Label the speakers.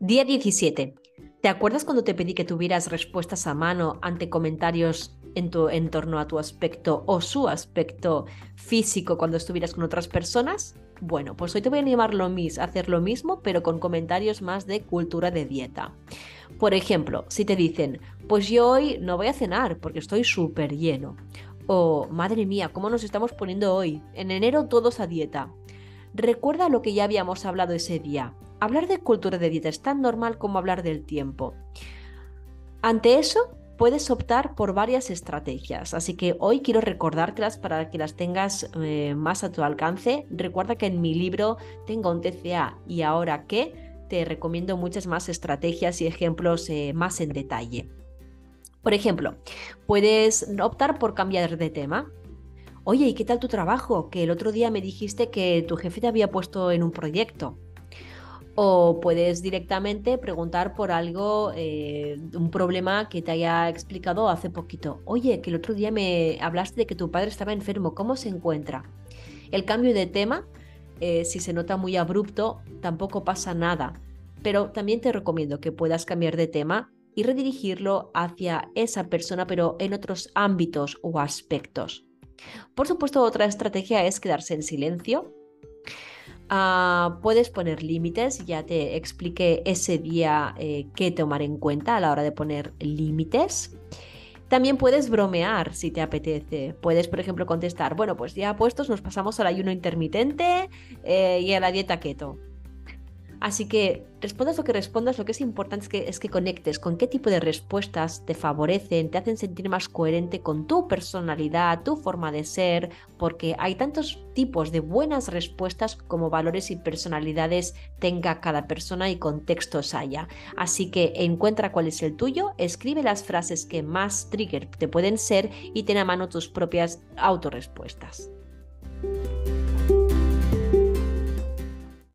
Speaker 1: Día 17. ¿Te acuerdas cuando te pedí que tuvieras respuestas a mano ante comentarios en, tu, en torno a tu aspecto o su aspecto físico cuando estuvieras con otras personas? Bueno, pues hoy te voy a animar lo mis, a hacer lo mismo, pero con comentarios más de cultura de dieta. Por ejemplo, si te dicen, pues yo hoy no voy a cenar porque estoy súper lleno. O, madre mía, ¿cómo nos estamos poniendo hoy? En enero todos a dieta. Recuerda lo que ya habíamos hablado ese día. Hablar de cultura de dieta es tan normal como hablar del tiempo. Ante eso, puedes optar por varias estrategias, así que hoy quiero recordártelas para que las tengas eh, más a tu alcance. Recuerda que en mi libro Tengo un TCA y ahora qué, te recomiendo muchas más estrategias y ejemplos eh, más en detalle. Por ejemplo, puedes optar por cambiar de tema. Oye, ¿y qué tal tu trabajo? Que el otro día me dijiste que tu jefe te había puesto en un proyecto. O puedes directamente preguntar por algo, eh, un problema que te haya explicado hace poquito. Oye, que el otro día me hablaste de que tu padre estaba enfermo, ¿cómo se encuentra? El cambio de tema, eh, si se nota muy abrupto, tampoco pasa nada. Pero también te recomiendo que puedas cambiar de tema y redirigirlo hacia esa persona, pero en otros ámbitos o aspectos. Por supuesto, otra estrategia es quedarse en silencio Ah, puedes poner límites, ya te expliqué ese día eh, qué tomar en cuenta a la hora de poner límites. También puedes bromear si te apetece. Puedes, por ejemplo, contestar, bueno, pues ya puestos nos pasamos al ayuno intermitente eh, y a la dieta keto. Así que respondas lo que respondas, lo que es importante es que, es que conectes con qué tipo de respuestas te favorecen, te hacen sentir más coherente con tu personalidad, tu forma de ser, porque hay tantos tipos de buenas respuestas como valores y personalidades tenga cada persona y contextos haya. Así que encuentra cuál es el tuyo, escribe las frases que más trigger te pueden ser y ten a mano tus propias autorrespuestas.